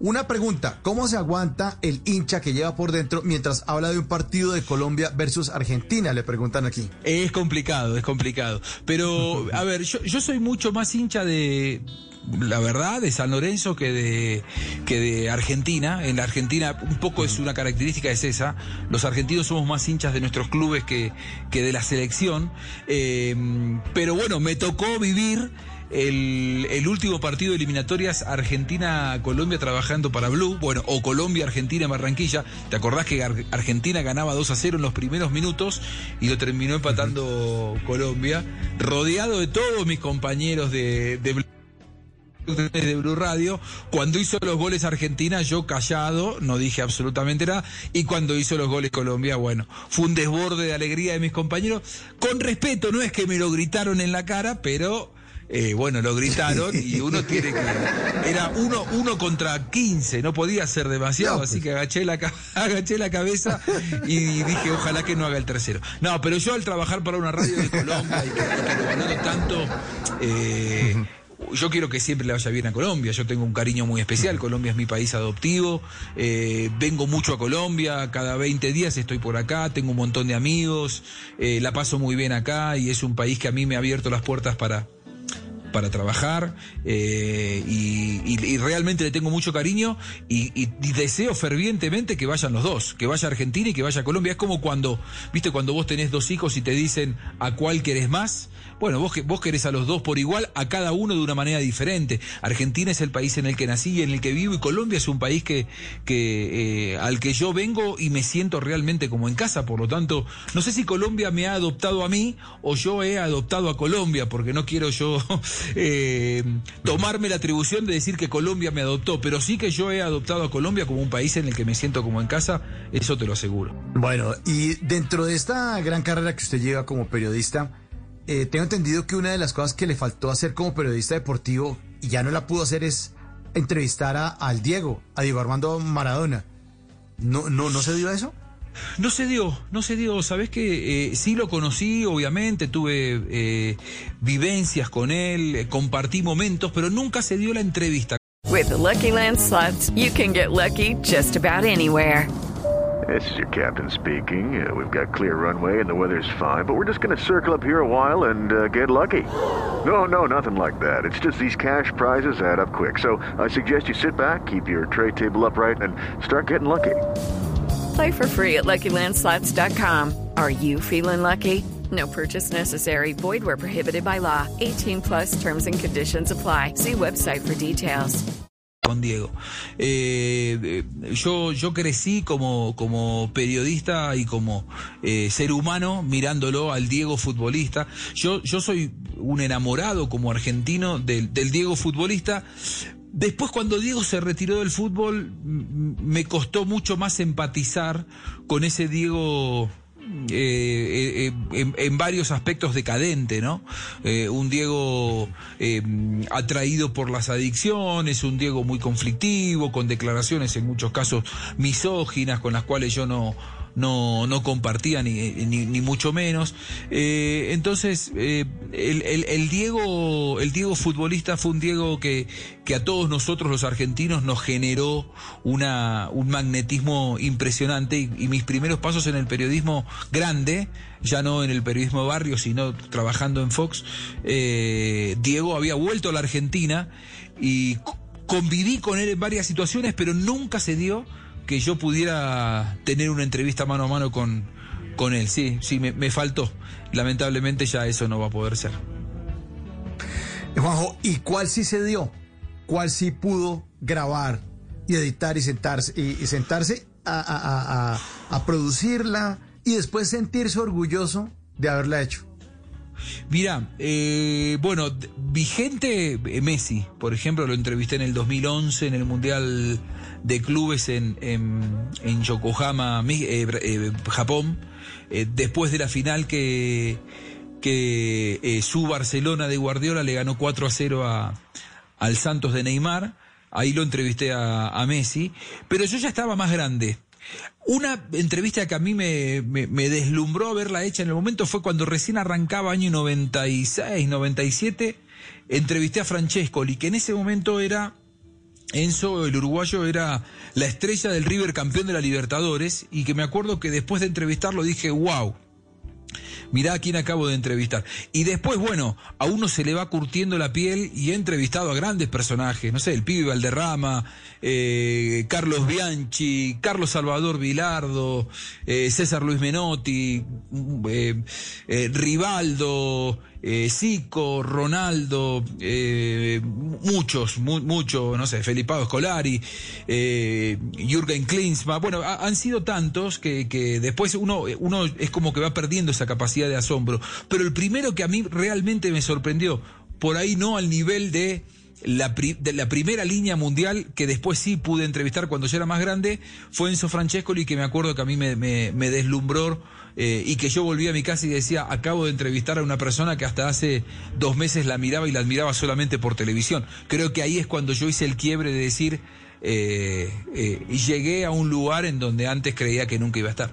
Una pregunta, ¿cómo se aguanta el hincha que lleva por dentro mientras habla de un partido de Colombia versus Argentina? Le preguntan aquí. Es complicado, es complicado. Pero, a ver, yo, yo soy mucho más hincha de, la verdad, de San Lorenzo que de, que de Argentina. En la Argentina, un poco es una característica, es esa. Los argentinos somos más hinchas de nuestros clubes que, que de la selección. Eh, pero bueno, me tocó vivir el, el, último partido de eliminatorias Argentina-Colombia trabajando para Blue, bueno, o Colombia-Argentina en Barranquilla. ¿Te acordás que Ar Argentina ganaba 2 a 0 en los primeros minutos y lo terminó empatando Colombia? Rodeado de todos mis compañeros de, de Blue de Blue Radio. Cuando hizo los goles Argentina, yo callado, no dije absolutamente nada. Y cuando hizo los goles Colombia, bueno, fue un desborde de alegría de mis compañeros. Con respeto, no es que me lo gritaron en la cara, pero eh, bueno, lo gritaron y uno tiene que. Era uno, uno contra 15, no podía ser demasiado, no, pues. así que agaché la, agaché la cabeza y dije, ojalá que no haga el tercero. No, pero yo al trabajar para una radio de Colombia y que, lo valoro tanto. Eh, yo quiero que siempre le vaya bien a Colombia. Yo tengo un cariño muy especial. Colombia es mi país adoptivo. Eh, vengo mucho a Colombia. Cada 20 días estoy por acá. Tengo un montón de amigos. Eh, la paso muy bien acá y es un país que a mí me ha abierto las puertas para, para trabajar eh, y, y, realmente le tengo mucho cariño y, y, deseo fervientemente que vayan los dos, que vaya Argentina y que vaya Colombia. Es como cuando, viste, cuando vos tenés dos hijos y te dicen a cuál querés más. Bueno, vos, vos querés a los dos por igual, a cada uno de una manera diferente. Argentina es el país en el que nací y en el que vivo y Colombia es un país que, que eh, al que yo vengo y me siento realmente como en casa. Por lo tanto, no sé si Colombia me ha adoptado a mí o yo he adoptado a Colombia, porque no quiero yo eh, tomarme la atribución de decir que Colombia me adoptó, pero sí que yo he adoptado a Colombia como un país en el que me siento como en casa, eso te lo aseguro. Bueno, y dentro de esta gran carrera que usted lleva como periodista, eh, tengo entendido que una de las cosas que le faltó hacer como periodista deportivo y ya no la pudo hacer es entrevistar a, al Diego, a Diego Armando Maradona. ¿No, no, no se dio eso? No se dio, no se dio. Sabes que eh, sí lo conocí, obviamente, tuve eh, vivencias con él, eh, compartí momentos, pero nunca se dio la entrevista. With the Lucky Land slots, you can get lucky just about anywhere. This is your captain speaking. Uh, we've got clear runway and the weather's fine, but we're just going to circle up here a while and uh, get lucky. No, no, nothing like that. It's just these cash prizes add up quick. So I suggest you sit back, keep your tray table upright, and start getting lucky. Play for free at LuckyLandSlots.com. Are you feeling lucky? No purchase necessary. Void where prohibited by law. 18 plus terms and conditions apply. See website for details. Con Diego. Eh, yo, yo crecí como, como periodista y como eh, ser humano mirándolo al Diego futbolista. Yo, yo soy un enamorado como argentino del, del Diego futbolista, Después cuando Diego se retiró del fútbol me costó mucho más empatizar con ese Diego eh, eh, en, en, varios aspectos decadente, ¿no? Eh, un Diego eh, atraído por las adicciones, un Diego muy conflictivo, con declaraciones en muchos casos misóginas, con las cuales yo no, no, no compartía ni, ni, mucho menos. Eh, entonces, eh, el, el, Diego, el Diego futbolista fue un Diego que, que a todos nosotros los argentinos nos generó una, un magnetismo impresionante y, mis primeros pasos en el periodismo grande, ya no en el periodismo barrio, sino trabajando en Fox, eh, Diego había vuelto a la Argentina y conviví con él en varias situaciones, pero nunca se dio que yo pudiera tener una entrevista mano a mano con, con él. Sí, sí, me, me, faltó. Lamentablemente ya eso no va a poder ser. Juanjo, ¿y cuál sí se dio? ¿Cuál sí pudo grabar y editar y sentarse, y, sentarse a, a, a producirla y después sentirse orgulloso de haberla hecho? Mira, eh, bueno, vigente eh, Messi, por ejemplo, lo entrevisté en el 2011 en el Mundial de Clubes en, Yokohama, eh, Japón, después de la final que, que su Barcelona de Guardiola le ganó 4 a 0 a, al Santos de Neymar. Ahí lo entrevisté a, a Messi, pero yo ya estaba más grande. Una entrevista que a mí me, me, deslumbró haberla hecha en el momento fue cuando recién arrancaba año 96, 97, entrevisté a Francescoli, que en ese momento era, Enzo, el uruguayo, era la estrella del River campeón de la Libertadores, y que me acuerdo que después de entrevistarlo dije, wow, mirá a quién acabo de entrevistar. Y después, bueno, a uno se le va curtiendo la piel y he entrevistado a grandes personajes, no sé, el pibe Valderrama, eh, Carlos Bianchi, Carlos Salvador Vilardo, eh, César Luis Menotti, eh, eh, Rivaldo, Zico, Ronaldo, muchos, muchos, no sé, Felipado Escolari, Jürgen Klinsmann, bueno, han sido tantos que, que, después uno, uno es como que va perdiendo esa capacidad de asombro. Pero el primero que a mí realmente me sorprendió, por ahí no al nivel de la, primera línea mundial que después sí pude entrevistar cuando ya era más grande, fue Enzo Francescoli, que me acuerdo que a mí me, me deslumbró eh, y que yo volví a mi casa y decía, acabo de entrevistar a una persona que hasta hace dos meses la miraba y la admiraba solamente por televisión. Creo que ahí es cuando yo hice el quiebre de decir, eh, eh, llegué a un lugar en donde antes creía que nunca iba a estar.